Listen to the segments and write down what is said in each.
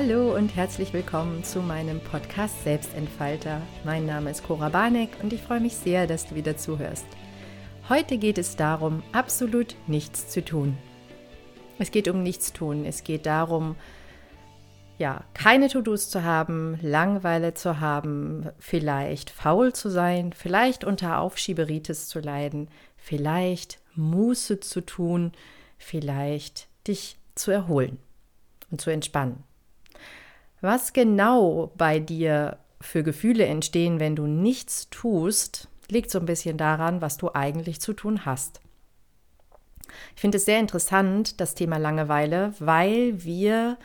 Hallo und herzlich willkommen zu meinem Podcast Selbstentfalter. Mein Name ist Cora Barneck und ich freue mich sehr, dass du wieder zuhörst. Heute geht es darum, absolut nichts zu tun. Es geht um nichts tun. Es geht darum, ja, keine To-Dos zu haben, Langeweile zu haben, vielleicht faul zu sein, vielleicht unter Aufschieberitis zu leiden, vielleicht Muße zu tun, vielleicht dich zu erholen und zu entspannen. Was genau bei dir für Gefühle entstehen, wenn du nichts tust, liegt so ein bisschen daran, was du eigentlich zu tun hast. Ich finde es sehr interessant, das Thema Langeweile, weil wir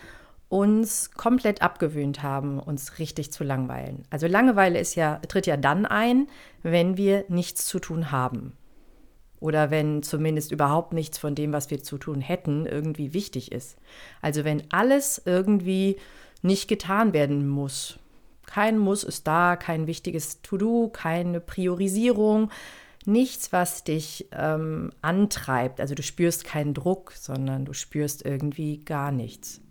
uns komplett abgewöhnt haben, uns richtig zu langweilen. Also Langeweile ist ja, tritt ja dann ein, wenn wir nichts zu tun haben. Oder wenn zumindest überhaupt nichts von dem, was wir zu tun hätten, irgendwie wichtig ist. Also wenn alles irgendwie nicht getan werden muss. Kein Muss ist da, kein wichtiges To-Do, keine Priorisierung, nichts, was dich ähm, antreibt. Also du spürst keinen Druck, sondern du spürst irgendwie gar nichts.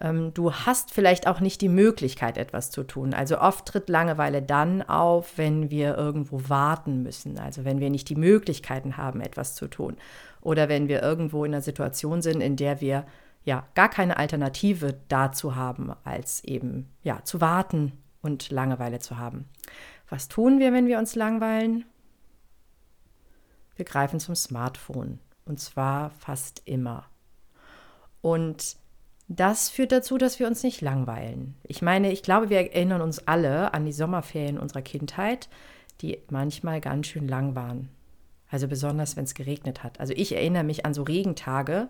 Ähm, du hast vielleicht auch nicht die Möglichkeit, etwas zu tun. Also oft tritt Langeweile dann auf, wenn wir irgendwo warten müssen. Also wenn wir nicht die Möglichkeiten haben, etwas zu tun. Oder wenn wir irgendwo in einer Situation sind, in der wir ja gar keine Alternative dazu haben, als eben ja zu warten und Langeweile zu haben. Was tun wir, wenn wir uns langweilen? Wir greifen zum Smartphone und zwar fast immer. Und das führt dazu, dass wir uns nicht langweilen. Ich meine, ich glaube, wir erinnern uns alle an die Sommerferien unserer Kindheit, die manchmal ganz schön lang waren. Also besonders, wenn es geregnet hat. Also ich erinnere mich an so Regentage,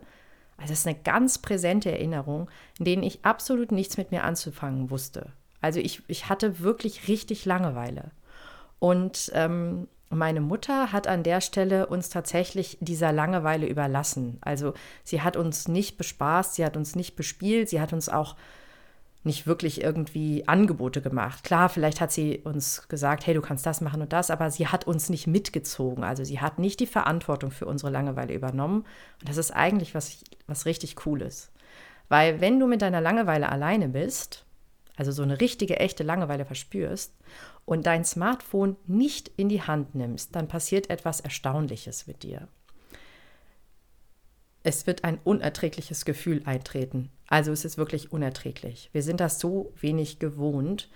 also es ist eine ganz präsente Erinnerung, in denen ich absolut nichts mit mir anzufangen wusste. Also ich, ich hatte wirklich richtig Langeweile. Und ähm, meine Mutter hat an der Stelle uns tatsächlich dieser Langeweile überlassen. Also sie hat uns nicht bespaßt, sie hat uns nicht bespielt, sie hat uns auch nicht wirklich irgendwie Angebote gemacht. Klar, vielleicht hat sie uns gesagt, hey, du kannst das machen und das, aber sie hat uns nicht mitgezogen. Also sie hat nicht die Verantwortung für unsere Langeweile übernommen. Und das ist eigentlich was, was richtig Cooles. Weil wenn du mit deiner Langeweile alleine bist, also so eine richtige, echte Langeweile verspürst und dein Smartphone nicht in die Hand nimmst, dann passiert etwas Erstaunliches mit dir es wird ein unerträgliches Gefühl eintreten. Also es ist wirklich unerträglich. Wir sind das so wenig gewohnt,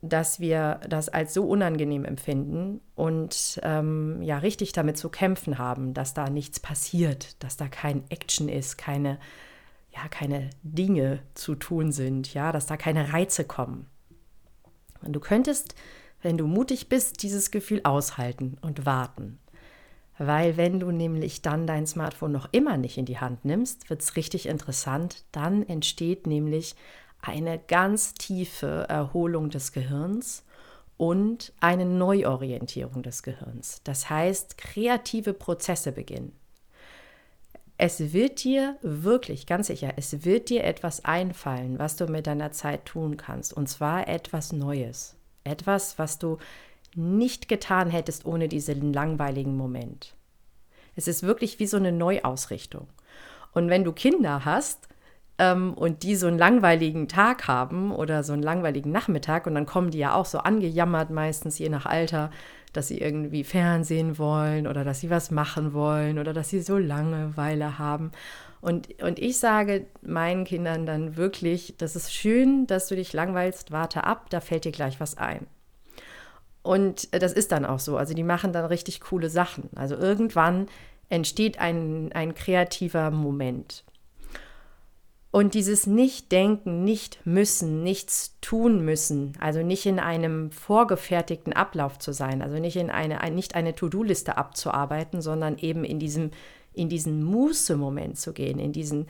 dass wir das als so unangenehm empfinden und ähm, ja richtig damit zu kämpfen haben, dass da nichts passiert, dass da kein Action ist, keine ja keine Dinge zu tun sind, ja, dass da keine Reize kommen. Und du könntest, wenn du mutig bist, dieses Gefühl aushalten und warten weil wenn du nämlich dann dein Smartphone noch immer nicht in die Hand nimmst, wird es richtig interessant. Dann entsteht nämlich eine ganz tiefe Erholung des Gehirns und eine Neuorientierung des Gehirns. Das heißt, kreative Prozesse beginnen. Es wird dir wirklich, ganz sicher, es wird dir etwas einfallen, was du mit deiner Zeit tun kannst. Und zwar etwas Neues. Etwas, was du nicht getan hättest ohne diesen langweiligen Moment. Es ist wirklich wie so eine Neuausrichtung. Und wenn du Kinder hast ähm, und die so einen langweiligen Tag haben oder so einen langweiligen Nachmittag und dann kommen die ja auch so angejammert meistens je nach Alter, dass sie irgendwie Fernsehen wollen oder dass sie was machen wollen oder dass sie so Langeweile haben. Und, und ich sage meinen Kindern dann wirklich, das ist schön, dass du dich langweilst, warte ab, da fällt dir gleich was ein. Und das ist dann auch so. Also die machen dann richtig coole Sachen. Also irgendwann entsteht ein, ein kreativer Moment. Und dieses Nicht-Denken, nicht müssen, nichts tun müssen, also nicht in einem vorgefertigten Ablauf zu sein, also nicht in eine, nicht eine To-Do-Liste abzuarbeiten, sondern eben in diesem, in diesen Muße-Moment zu gehen, in diesen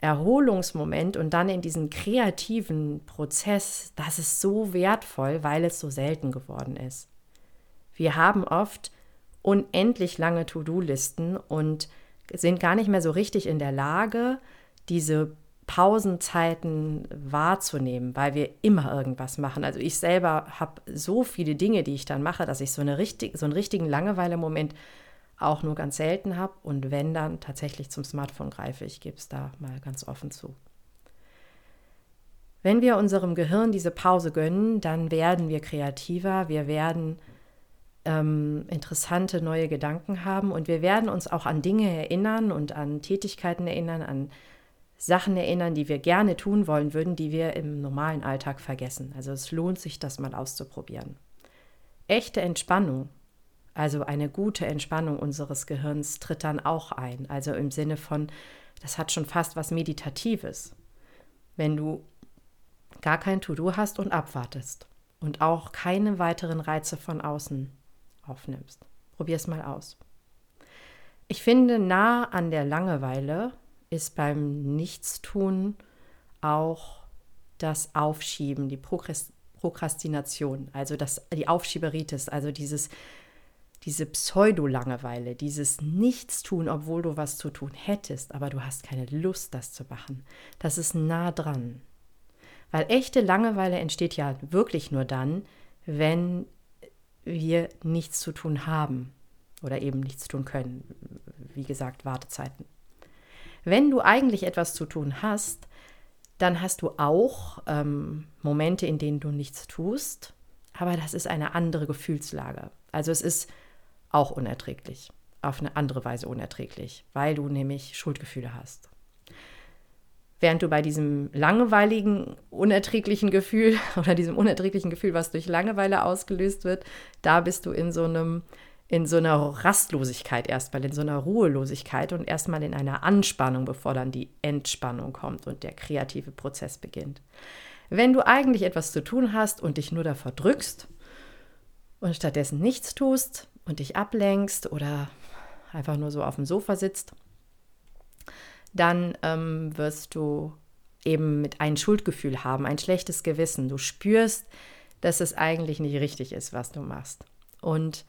Erholungsmoment und dann in diesen kreativen Prozess, das ist so wertvoll, weil es so selten geworden ist. Wir haben oft unendlich lange To-Do-Listen und sind gar nicht mehr so richtig in der Lage, diese Pausenzeiten wahrzunehmen, weil wir immer irgendwas machen. Also ich selber habe so viele Dinge, die ich dann mache, dass ich so, eine richtig, so einen richtigen Langeweile-Moment auch nur ganz selten habe und wenn dann tatsächlich zum Smartphone greife. Ich gebe es da mal ganz offen zu. Wenn wir unserem Gehirn diese Pause gönnen, dann werden wir kreativer, wir werden ähm, interessante neue Gedanken haben und wir werden uns auch an Dinge erinnern und an Tätigkeiten erinnern, an Sachen erinnern, die wir gerne tun wollen würden, die wir im normalen Alltag vergessen. Also es lohnt sich, das mal auszuprobieren. Echte Entspannung, also eine gute Entspannung unseres Gehirns, tritt dann auch ein. Also im Sinne von, das hat schon fast was Meditatives. Wenn du gar kein To-Do hast und abwartest und auch keine weiteren Reize von außen aufnimmst. Probier es mal aus. Ich finde, nah an der Langeweile ist beim Nichtstun auch das Aufschieben, die Prokrastination, also das, die Aufschieberitis, also dieses, diese Pseudo-Langeweile, dieses Nichtstun, obwohl du was zu tun hättest, aber du hast keine Lust, das zu machen. Das ist nah dran. Weil echte Langeweile entsteht ja wirklich nur dann, wenn wir nichts zu tun haben oder eben nichts tun können. Wie gesagt, Wartezeiten. Wenn du eigentlich etwas zu tun hast, dann hast du auch ähm, Momente, in denen du nichts tust, aber das ist eine andere Gefühlslage. Also es ist auch unerträglich, auf eine andere Weise unerträglich, weil du nämlich Schuldgefühle hast. Während du bei diesem langweiligen, unerträglichen Gefühl oder diesem unerträglichen Gefühl, was durch Langeweile ausgelöst wird, da bist du in so einem in so einer Rastlosigkeit erstmal, in so einer Ruhelosigkeit und erstmal in einer Anspannung, bevor dann die Entspannung kommt und der kreative Prozess beginnt. Wenn du eigentlich etwas zu tun hast und dich nur davor drückst und stattdessen nichts tust und dich ablenkst oder einfach nur so auf dem Sofa sitzt, dann ähm, wirst du eben mit ein Schuldgefühl haben, ein schlechtes Gewissen. Du spürst, dass es eigentlich nicht richtig ist, was du machst. Und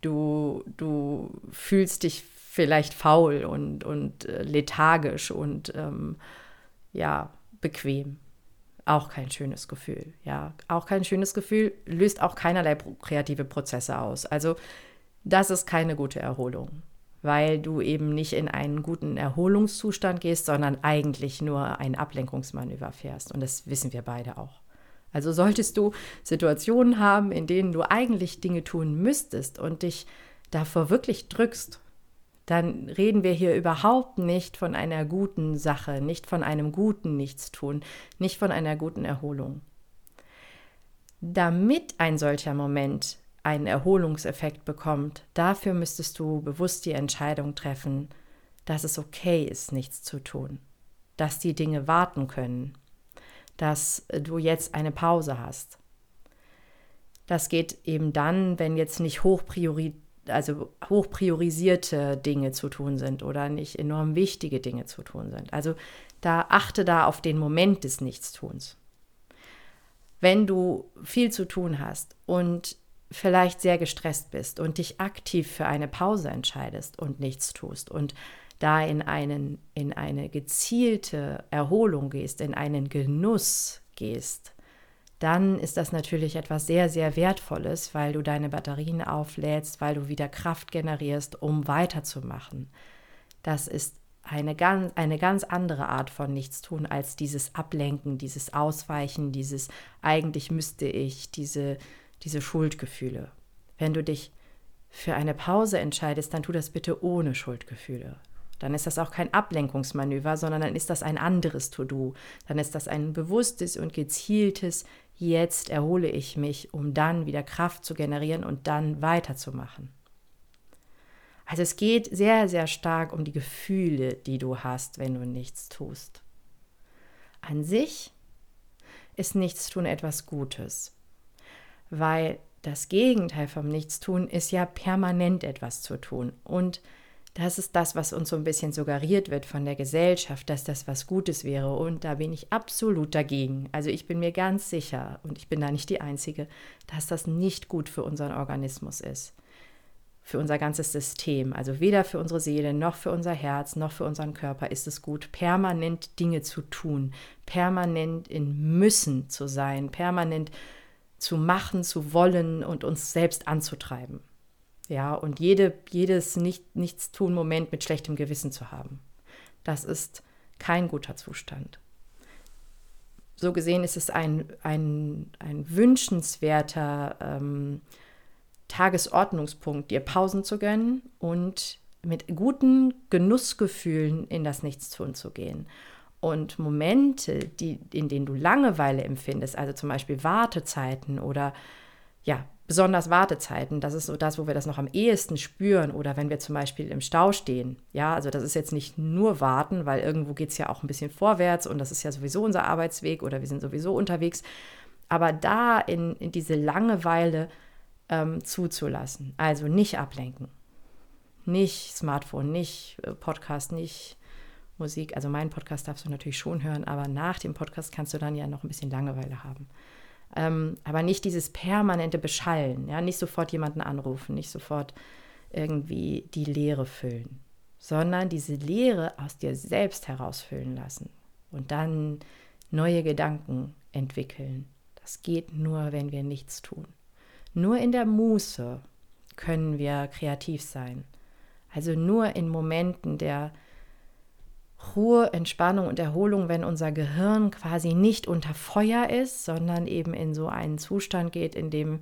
du, du fühlst dich vielleicht faul und, und äh, lethargisch und ähm, ja, bequem. Auch kein schönes Gefühl. Ja, auch kein schönes Gefühl, löst auch keinerlei kreative Prozesse aus. Also, das ist keine gute Erholung weil du eben nicht in einen guten Erholungszustand gehst, sondern eigentlich nur ein Ablenkungsmanöver fährst. Und das wissen wir beide auch. Also solltest du Situationen haben, in denen du eigentlich Dinge tun müsstest und dich davor wirklich drückst, dann reden wir hier überhaupt nicht von einer guten Sache, nicht von einem guten Nichtstun, nicht von einer guten Erholung. Damit ein solcher Moment einen Erholungseffekt bekommt, dafür müsstest du bewusst die Entscheidung treffen, dass es okay ist, nichts zu tun, dass die Dinge warten können, dass du jetzt eine Pause hast. Das geht eben dann, wenn jetzt nicht hochpriori also hochpriorisierte Dinge zu tun sind oder nicht enorm wichtige Dinge zu tun sind. Also da achte da auf den Moment des Nichtstuns. Wenn du viel zu tun hast und vielleicht sehr gestresst bist und dich aktiv für eine Pause entscheidest und nichts tust und da in, einen, in eine gezielte Erholung gehst, in einen Genuss gehst, dann ist das natürlich etwas sehr, sehr Wertvolles, weil du deine Batterien auflädst, weil du wieder Kraft generierst, um weiterzumachen. Das ist eine ganz, eine ganz andere Art von Nichtstun als dieses Ablenken, dieses Ausweichen, dieses eigentlich müsste ich, diese diese Schuldgefühle. Wenn du dich für eine Pause entscheidest, dann tu das bitte ohne Schuldgefühle. Dann ist das auch kein Ablenkungsmanöver, sondern dann ist das ein anderes To-Do. Dann ist das ein bewusstes und gezieltes, jetzt erhole ich mich, um dann wieder Kraft zu generieren und dann weiterzumachen. Also es geht sehr, sehr stark um die Gefühle, die du hast, wenn du nichts tust. An sich ist Nichtstun etwas Gutes weil das Gegenteil vom Nichtstun ist ja permanent etwas zu tun. Und das ist das, was uns so ein bisschen suggeriert wird von der Gesellschaft, dass das was Gutes wäre. Und da bin ich absolut dagegen. Also ich bin mir ganz sicher, und ich bin da nicht die Einzige, dass das nicht gut für unseren Organismus ist. Für unser ganzes System. Also weder für unsere Seele, noch für unser Herz, noch für unseren Körper ist es gut, permanent Dinge zu tun, permanent in Müssen zu sein, permanent zu machen, zu wollen und uns selbst anzutreiben. Ja, und jede, jedes nicht, Nichtstun-Moment mit schlechtem Gewissen zu haben. Das ist kein guter Zustand. so gesehen ist es ein, ein, ein wünschenswerter ähm, Tagesordnungspunkt, dir Pausen zu gönnen und mit guten Genussgefühlen in das Nichtstun zu gehen. Und Momente, die, in denen du Langeweile empfindest, also zum Beispiel Wartezeiten oder ja, besonders Wartezeiten, das ist so das, wo wir das noch am ehesten spüren oder wenn wir zum Beispiel im Stau stehen. Ja, also das ist jetzt nicht nur Warten, weil irgendwo geht es ja auch ein bisschen vorwärts und das ist ja sowieso unser Arbeitsweg oder wir sind sowieso unterwegs. Aber da in, in diese Langeweile ähm, zuzulassen, also nicht ablenken, nicht Smartphone, nicht äh, Podcast, nicht Musik. Also meinen Podcast darfst du natürlich schon hören, aber nach dem Podcast kannst du dann ja noch ein bisschen Langeweile haben. Ähm, aber nicht dieses permanente Beschallen, ja, nicht sofort jemanden anrufen, nicht sofort irgendwie die Leere füllen, sondern diese Leere aus dir selbst herausfüllen lassen und dann neue Gedanken entwickeln. Das geht nur, wenn wir nichts tun. Nur in der Muße können wir kreativ sein. Also nur in Momenten der Ruhe, Entspannung und Erholung, wenn unser Gehirn quasi nicht unter Feuer ist, sondern eben in so einen Zustand geht, in dem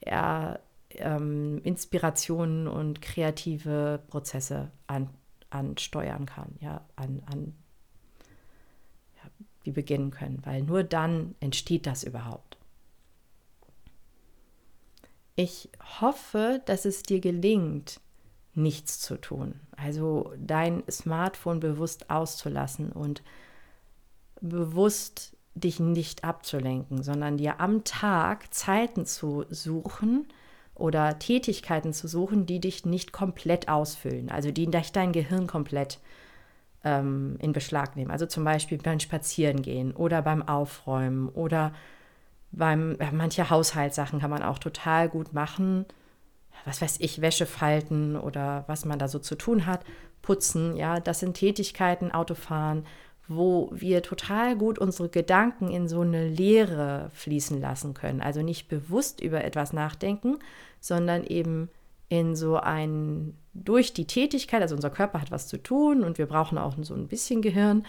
er ähm, Inspirationen und kreative Prozesse an, ansteuern kann, ja, an, an ja, die beginnen können, weil nur dann entsteht das überhaupt. Ich hoffe, dass es dir gelingt, nichts zu tun. Also dein Smartphone bewusst auszulassen und bewusst dich nicht abzulenken, sondern dir am Tag Zeiten zu suchen oder Tätigkeiten zu suchen, die dich nicht komplett ausfüllen, also die dein Gehirn komplett ähm, in Beschlag nehmen. Also zum Beispiel beim Spazierengehen oder beim Aufräumen oder beim, ja, manche Haushaltssachen kann man auch total gut machen was weiß ich, Wäsche falten oder was man da so zu tun hat, putzen, ja, das sind Tätigkeiten, Autofahren, wo wir total gut unsere Gedanken in so eine Leere fließen lassen können. Also nicht bewusst über etwas nachdenken, sondern eben in so ein, durch die Tätigkeit, also unser Körper hat was zu tun und wir brauchen auch so ein bisschen Gehirn,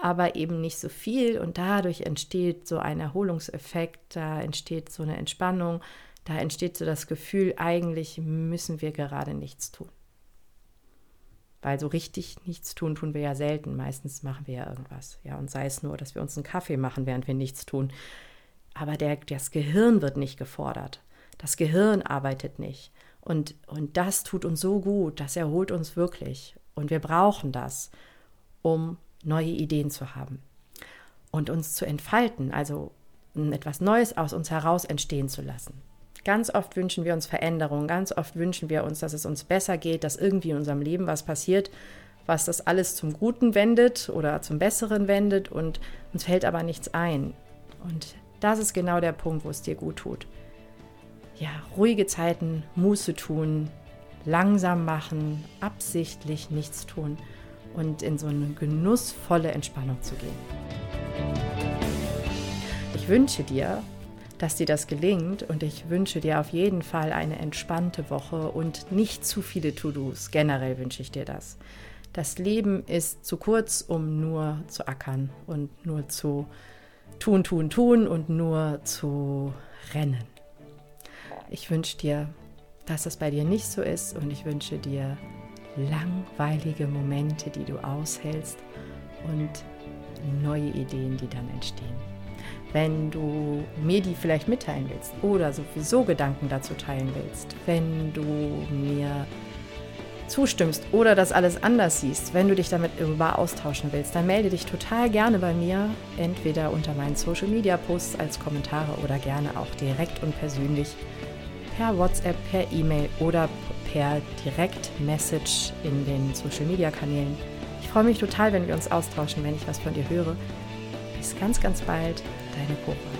aber eben nicht so viel. Und dadurch entsteht so ein Erholungseffekt, da entsteht so eine Entspannung, da entsteht so das Gefühl, eigentlich müssen wir gerade nichts tun. Weil so richtig nichts tun, tun wir ja selten. Meistens machen wir ja irgendwas. Ja, und sei es nur, dass wir uns einen Kaffee machen, während wir nichts tun. Aber der, das Gehirn wird nicht gefordert. Das Gehirn arbeitet nicht. Und, und das tut uns so gut, das erholt uns wirklich. Und wir brauchen das, um neue Ideen zu haben und uns zu entfalten, also etwas Neues aus uns heraus entstehen zu lassen. Ganz oft wünschen wir uns Veränderung, ganz oft wünschen wir uns, dass es uns besser geht, dass irgendwie in unserem Leben was passiert, was das alles zum Guten wendet oder zum Besseren wendet und uns fällt aber nichts ein. Und das ist genau der Punkt, wo es dir gut tut. Ja, ruhige Zeiten, Muße tun, langsam machen, absichtlich nichts tun und in so eine genussvolle Entspannung zu gehen. Ich wünsche dir dass dir das gelingt und ich wünsche dir auf jeden Fall eine entspannte Woche und nicht zu viele To-Dos. Generell wünsche ich dir das. Das Leben ist zu kurz, um nur zu ackern und nur zu tun, tun, tun und nur zu rennen. Ich wünsche dir, dass das bei dir nicht so ist und ich wünsche dir langweilige Momente, die du aushältst und neue Ideen, die dann entstehen. Wenn du mir die vielleicht mitteilen willst oder sowieso Gedanken dazu teilen willst, wenn du mir zustimmst oder das alles anders siehst, wenn du dich damit über austauschen willst, dann melde dich total gerne bei mir, entweder unter meinen Social Media Posts als Kommentare oder gerne auch direkt und persönlich per WhatsApp, per E-Mail oder per Direkt-Message in den Social Media Kanälen. Ich freue mich total, wenn wir uns austauschen, wenn ich was von dir höre. Bis ganz, ganz bald, deine Cora.